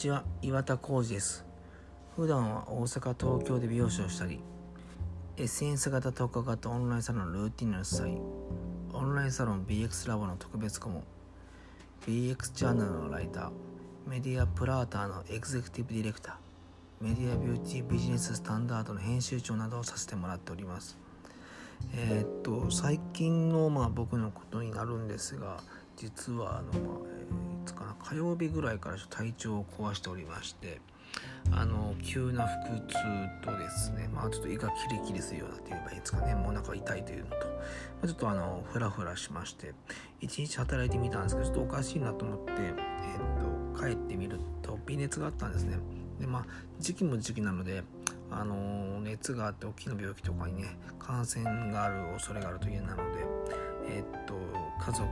ちは岩田浩二です。普段は大阪東京で美容師をしたり SNS 型特化型オンラインサロンルーティンの主催オンラインサロン BX ラボの特別顧問 BX チャンネルのライターメディアプラーターのエグゼクティブディレクターメディアビューティービジネススタンダードの編集長などをさせてもらっております。えー、っと最近のまあ僕のことになるんですが実はあの、まあかな火曜日ぐらいから体調を壊しておりましてあの急な腹痛とですねまあちょっと胃がキリキリするようなって言えばいいですかね。もうなんか痛いというのと、まあ、ちょっとあのフラフラしまして一日働いてみたんですけどちょっとおかしいなと思って、えー、っと帰ってみると微熱があったんですね。でまあ時期も時期なのであの熱があって大きな病気とかにね感染がある恐れがあるというなのでえっと家族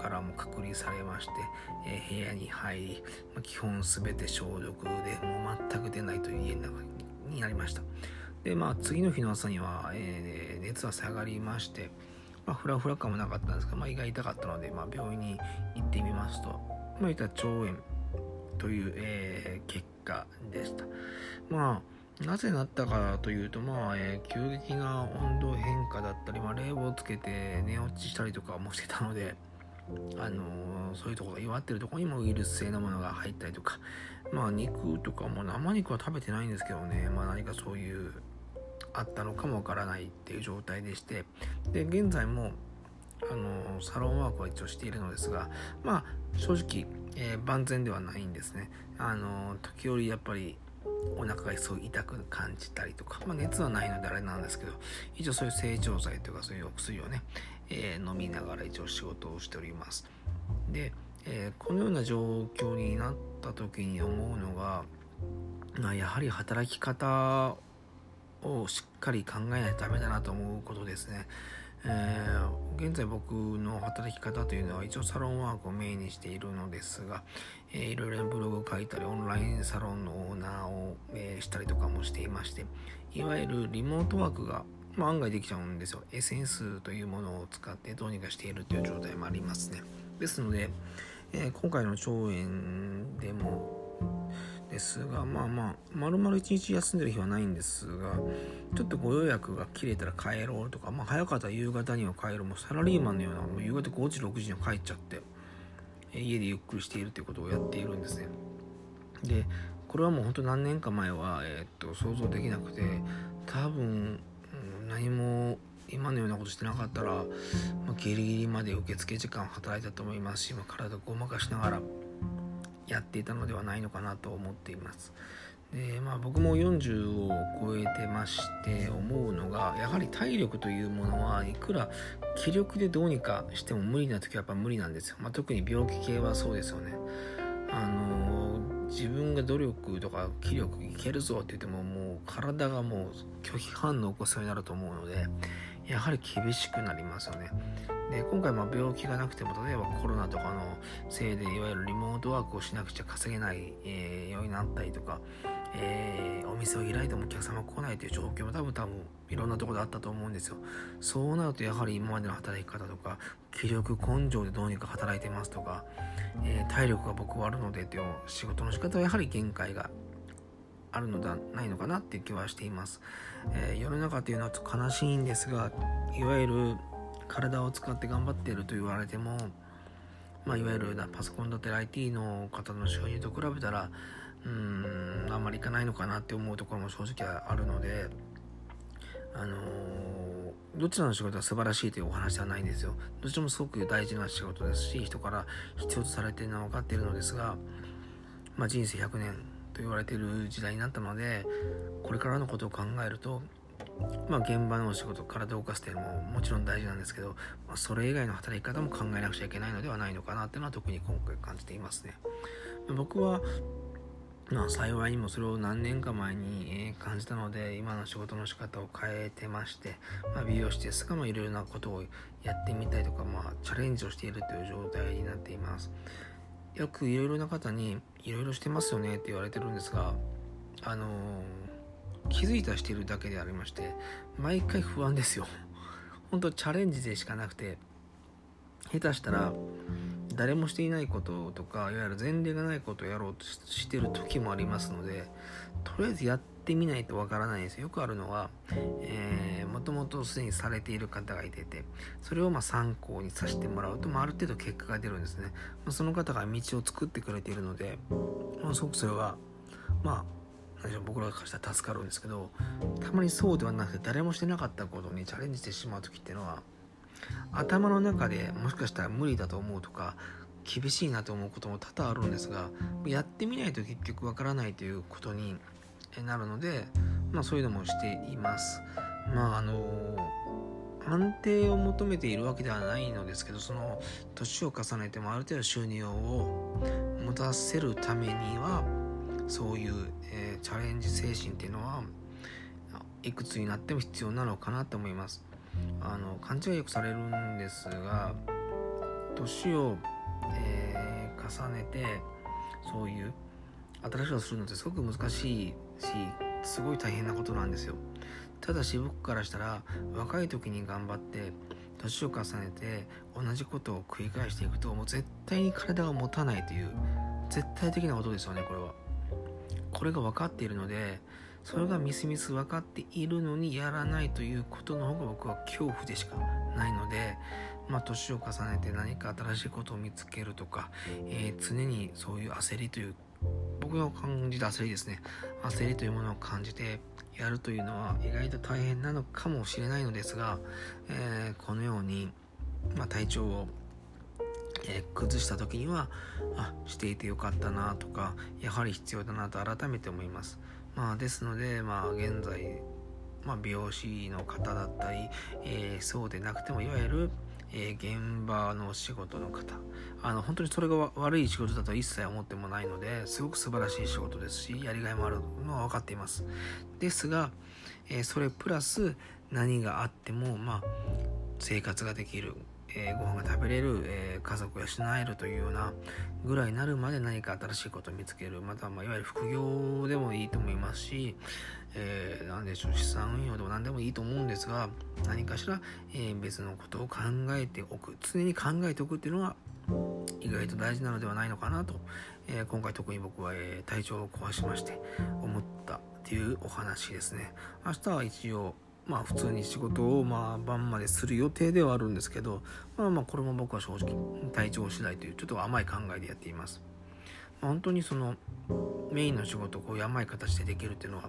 からも隔離されまして、えー、部屋に入り、まあ、基本全て消毒でもう全く出ないという家の中になりましたでまあ次の日の朝には、えー、熱は下がりましてまあ、フラフラ感もなかったんですが、まあ、胃が痛かったので、まあ、病院に行ってみますと、まあ、いった腸炎という、えー、結果でした。まあなぜなったかというと、まあ、えー、急激な温度変化だったり、まあ、冷房をつけて寝落ちしたりとかもしてたので、あのー、そういうところ弱ってるところにもウイルス性のものが入ったりとか、まあ、肉とかも生肉は食べてないんですけどね、まあ、何かそういうあったのかもわからないっていう状態でしてで現在もあのサロンワークは一応しているのですがまあ正直、えー、万全ではないんですね。あの時折やっぱりお腹がすごい痛く感じたりとか、まあ、熱はないのであれなんですけど一応そういう成長剤というかそういうお薬をね、えー、飲みながら一応仕事をしております。で、えー、このような状況になった時に思うのが、まあ、やはり働き方をしっかり考えないとダメだなと思うことですね。えー、現在僕の働き方というのは一応サロンワークをメインにしているのですが、えー、いろいろブログを書いたりオンラインサロンのオーナーを、えー、したりとかもしていましていわゆるリモートワークが、まあ、案外できちゃうんですよ。SNS というものを使ってどうにかしているという状態もありますね。ですので、え今回の腸炎でもですがまあまあ丸々一日休んでる日はないんですがちょっとご予約が切れたら帰ろうとか、まあ、早かったら夕方には帰るもうサラリーマンのようなもう夕方5時6時には帰っちゃって家でゆっくりしているということをやっているんですね。でこれはもうほんと何年か前は、えー、っと想像できなくて多分、何も今のようなことしてなかったら、まあ、ギリギリまで受付時間働いたと思いますし、まあ、体ごまかしながらやっていたのではないのかなと思っています。でまあ、僕も40を超えてまして思うのがやはり体力というものはいくら気力でどうにかしても無理な時はやっぱ無理なんですよ、まあ、特に病気系はそうですよね。あの自分が努力とか気力いけるぞって言ってももう体がもう拒否反応を起こすようになると思うのでやはり厳しくなりますよね。で今回ま病気がなくても例えばコロナとかのせいでいわゆるリモートワークをしなくちゃ稼げない、えー、ようになったりとか、えー、お店を開いてもお客様来ないという状況も多分多分いろんなところであったと思うんですよ。そうなるとやはり今までの働き方とか気力根性でどうにか働いてますとか、えー、体力が僕はあるのでという仕事の仕方はやはり限界があるのではないのかなっていう気はしています、え、世の中っていうのは悲しいんですがいわゆる体を使って頑張っていると言われても、まあ、いわゆるなパソコンだったり IT の方の収入と比べたらうんあんまりいかないのかなって思うところも正直あるので、あのー、どちらの仕事は素晴らしいというお話ではないんですよ。どちらもすごく大事な仕事ですし人から必要とされているのは分かっているのですが、まあ、人生100年と言われている時代になったのでこれからのことを考えるとまあ、現場のお仕事体を動かす点ももちろん大事なんですけど、まあ、それ以外の働き方も考えなくちゃいけないのではないのかなっていうのは特に今回感じていますね。僕はまあ、幸いにもそれを何年か前に感じたので今の仕事の仕方を変えてまして、まあ、美容師ですが、いろいろなことをやってみたりとか、まあ、チャレンジをしているという状態になっていますよくいろいろな方にいろいろしてますよねって言われてるんですがあのー気づいたしてるだけでありまして毎回不安ですよ。本当チャレンジでしかなくて下手したら誰もしていないこととかいわゆる前例がないことをやろうとしてる時もありますのでとりあえずやってみないとわからないです。よくあるのは、えー、もともとすでにされている方がいててそれをまあ参考にさせてもらうと、まあ、ある程度結果が出るんですね、まあ、その方が道を作ってくれているので、まあ、すごくそれはまあ僕らからしたら助かるんですけどたまにそうではなくて誰もしてなかったことにチャレンジしてしまう時っていうのは頭の中でもしかしたら無理だと思うとか厳しいなと思うことも多々あるんですがやってみないと結局わからないということになるので、まあ、そういうのもしています。まああの安定を求めているわけではないのですけどその年を重ねてもある程度収入を持たせるためにはそういう、えー、チャレンジ精神っていうのはいくつになっても必要なのかなと思います。あの勘違いよくされるんですが年を、えー、重ねてそういう新しいことをするのってすごく難しいしすごい大変なことなんですよただし僕からしたら若い時に頑張って年を重ねて同じことを繰り返していくともう絶対に体が持たないという絶対的なことですよねこれはこれが分かっているのでそれがみすみす分かっているのにやらないということの方が僕は恐怖でしかないのでまあ年を重ねて何か新しいことを見つけるとか、えー、常にそういう焦りという僕が感じた焦りですね。焦りというものを感じてやるというのは意外と大変なのかもしれないのですが、えー、このように、まあ、体調をえー、崩した時にはあしていてよかったなとかやはり必要だなと改めて思います。まあ、ですので、まあ、現在、まあ、美容師の方だったり、えー、そうでなくてもいわゆる、えー、現場の仕事の方あの本当にそれが悪い仕事だと一切思ってもないのですごく素晴らしい仕事ですしやりがいもあるのは分かっています。ですが、えー、それプラス何があっても、まあ、生活ができる。えー、ご飯が食べれる、えー、家族を養えるというようなぐらいになるまで何か新しいことを見つける。また、まあ、いわゆる副業でもいいと思いますし、えー、何でしょう資産運用でも何でもいいと思うんですが何かしら、え、別のことを考えておく。常に考えておくっていうのは意外と大事なのではないのかなと、え、今回特に僕は、え、体調を壊しまして思ったっていうお話ですね。明日は一応まあ普通に仕事をまあ晩までする予定ではあるんですけどまあまあこれも僕は正直体調次第というちょっと甘い考えでやっています、まあ、本当にそのメインの仕事をこういう甘い形でできるっていうのは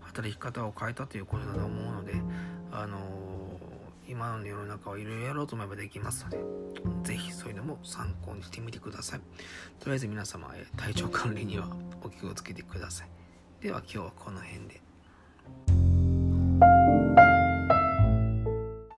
働き方を変えたということだと思うのであのー、今の世の中はいろいろやろうと思えばできますので是非そういうのも参考にしてみてください。とりあえず皆様体調管理にはお気をつけてください。では今日はこの辺で。